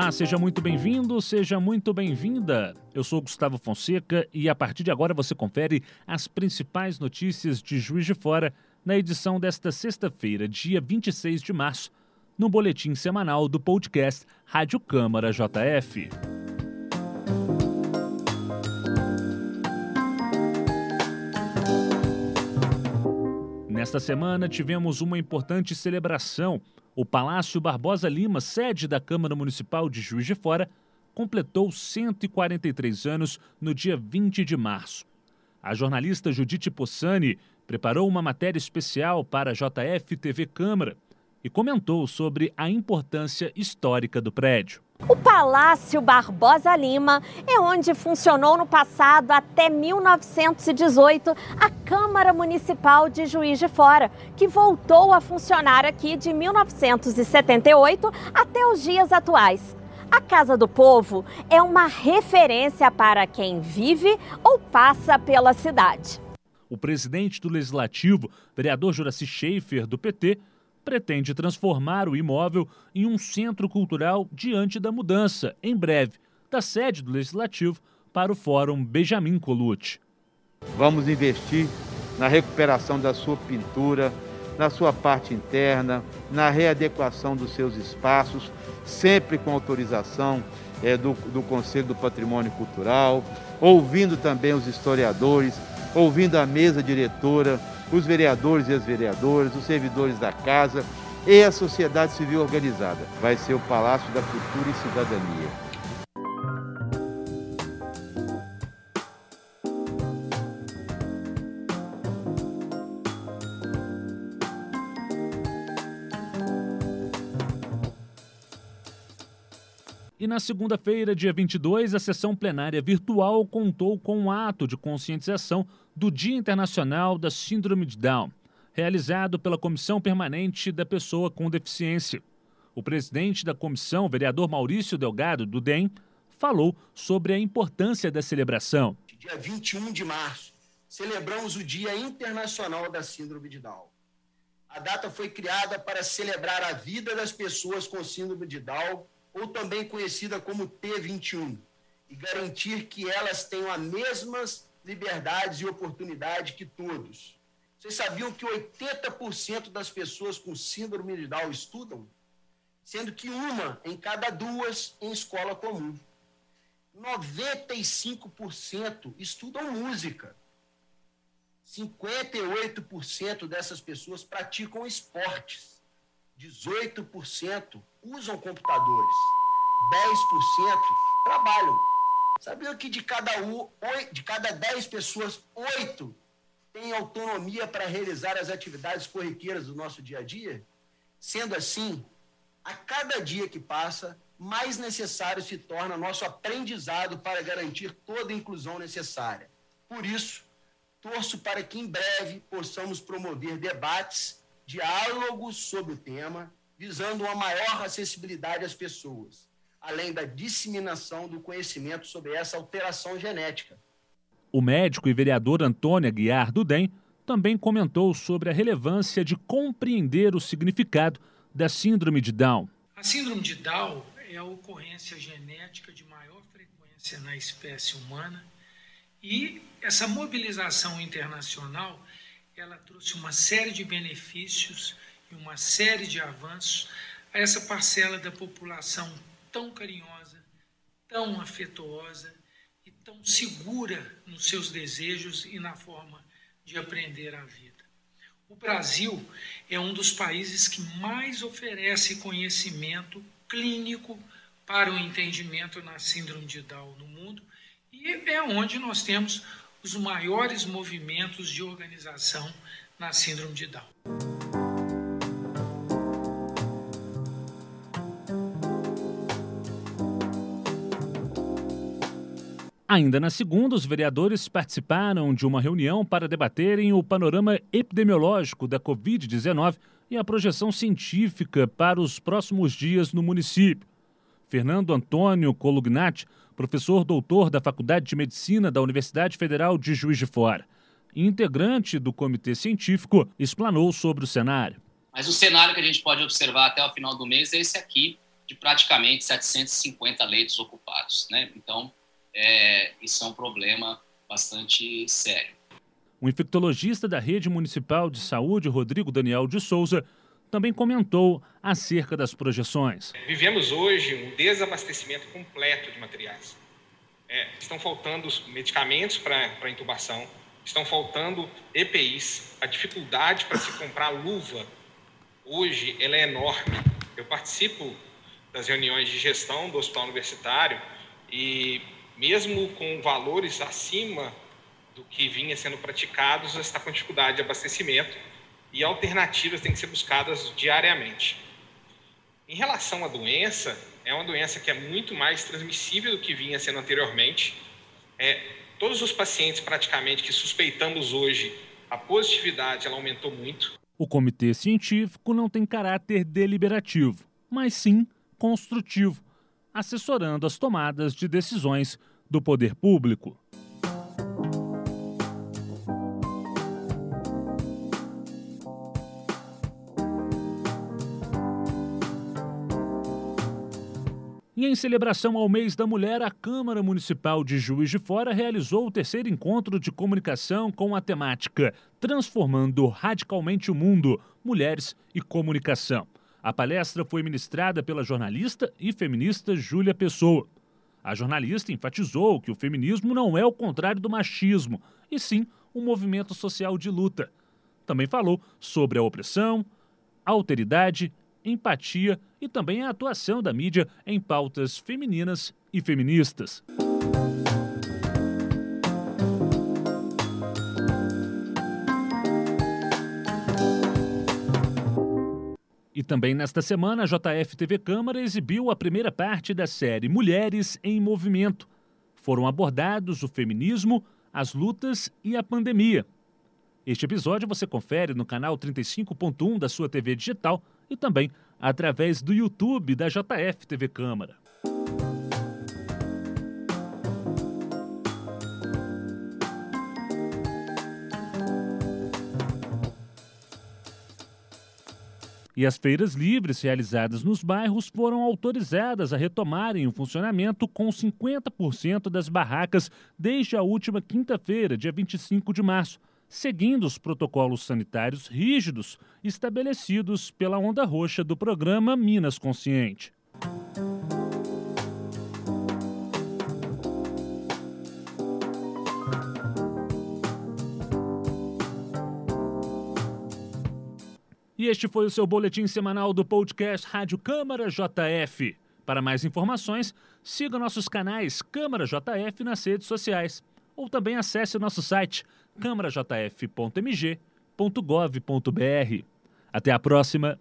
Olá, seja muito bem-vindo, seja muito bem-vinda. Eu sou Gustavo Fonseca e a partir de agora você confere as principais notícias de Juiz de Fora na edição desta sexta-feira, dia 26 de março, no boletim semanal do podcast Rádio Câmara JF. Nesta semana tivemos uma importante celebração o Palácio Barbosa Lima, sede da Câmara Municipal de Juiz de Fora, completou 143 anos no dia 20 de março. A jornalista Judite Possani preparou uma matéria especial para a JF TV Câmara e comentou sobre a importância histórica do prédio. O Palácio Barbosa Lima é onde funcionou no passado até 1918 a Câmara Municipal de Juiz de Fora, que voltou a funcionar aqui de 1978 até os dias atuais. A Casa do Povo é uma referência para quem vive ou passa pela cidade. O presidente do Legislativo, vereador Juraci Schaefer, do PT, pretende transformar o imóvel em um centro cultural diante da mudança, em breve, da sede do Legislativo para o Fórum Benjamin Colucci. Vamos investir na recuperação da sua pintura, na sua parte interna, na readequação dos seus espaços, sempre com autorização é, do, do Conselho do Patrimônio Cultural, ouvindo também os historiadores, ouvindo a mesa diretora os vereadores e as vereadoras, os servidores da casa e a sociedade civil organizada. Vai ser o Palácio da Cultura e Cidadania. E na segunda-feira, dia 22, a sessão plenária virtual contou com um ato de conscientização do Dia Internacional da Síndrome de Down, realizado pela Comissão Permanente da Pessoa com Deficiência. O presidente da comissão, vereador Maurício Delgado, do DEM, falou sobre a importância da celebração. Dia 21 de março, celebramos o Dia Internacional da Síndrome de Down. A data foi criada para celebrar a vida das pessoas com síndrome de Down ou também conhecida como T21, e garantir que elas tenham as mesmas liberdades e oportunidades que todos. Vocês sabiam que 80% das pessoas com síndrome de Down estudam? Sendo que uma em cada duas em escola comum. 95% estudam música. 58% dessas pessoas praticam esportes. 18% usam computadores, 10% trabalham. Sabiam que de cada, de cada 10 pessoas, 8 têm autonomia para realizar as atividades corriqueiras do nosso dia a dia? Sendo assim, a cada dia que passa, mais necessário se torna nosso aprendizado para garantir toda a inclusão necessária. Por isso, torço para que em breve possamos promover debates diálogos sobre o tema, visando uma maior acessibilidade às pessoas, além da disseminação do conhecimento sobre essa alteração genética. O médico e vereador Antônio Aguiar do DEM também comentou sobre a relevância de compreender o significado da síndrome de Down. A síndrome de Down é a ocorrência genética de maior frequência na espécie humana e essa mobilização internacional ela trouxe uma série de benefícios e uma série de avanços a essa parcela da população tão carinhosa, tão afetuosa e tão segura nos seus desejos e na forma de aprender a vida. O Brasil é um dos países que mais oferece conhecimento clínico para o entendimento na síndrome de Down no mundo e é onde nós temos os maiores movimentos de organização na síndrome de Down. Ainda na segunda, os vereadores participaram de uma reunião para debaterem o panorama epidemiológico da Covid-19 e a projeção científica para os próximos dias no município. Fernando Antônio Colugnati, professor doutor da Faculdade de Medicina da Universidade Federal de Juiz de Fora, integrante do comitê científico, explanou sobre o cenário. Mas o cenário que a gente pode observar até o final do mês é esse aqui, de praticamente 750 leitos ocupados. Né? Então, é, isso é um problema bastante sério. O infectologista da Rede Municipal de Saúde, Rodrigo Daniel de Souza, também comentou acerca das projeções. Vivemos hoje um desabastecimento completo de materiais. É, estão faltando medicamentos para intubação, estão faltando EPIs, a dificuldade para se comprar luva hoje ela é enorme. Eu participo das reuniões de gestão do hospital universitário e mesmo com valores acima do que vinha sendo praticados, está com dificuldade de abastecimento e alternativas têm que ser buscadas diariamente. Em relação à doença, é uma doença que é muito mais transmissível do que vinha sendo anteriormente. É, todos os pacientes praticamente que suspeitamos hoje, a positividade ela aumentou muito. O comitê científico não tem caráter deliberativo, mas sim construtivo, assessorando as tomadas de decisões do poder público. E em celebração ao mês da mulher, a Câmara Municipal de Juiz de Fora realizou o terceiro encontro de comunicação com a temática Transformando Radicalmente o Mundo, Mulheres e Comunicação. A palestra foi ministrada pela jornalista e feminista Júlia Pessoa. A jornalista enfatizou que o feminismo não é o contrário do machismo, e sim um movimento social de luta. Também falou sobre a opressão, alteridade empatia e também a atuação da mídia em pautas femininas e feministas. E também nesta semana, a JF TV Câmara exibiu a primeira parte da série Mulheres em Movimento. Foram abordados o feminismo, as lutas e a pandemia. Este episódio você confere no canal 35.1 da sua TV digital e também através do YouTube da JF TV Câmara. E as feiras livres realizadas nos bairros foram autorizadas a retomarem o funcionamento com 50% das barracas desde a última quinta-feira, dia 25 de março seguindo os protocolos sanitários rígidos estabelecidos pela onda roxa do programa Minas Consciente. E este foi o seu boletim semanal do podcast Rádio Câmara JF. Para mais informações, siga nossos canais Câmara JF nas redes sociais ou também acesse nosso site câmarajf.mg.gov.br. Até a próxima!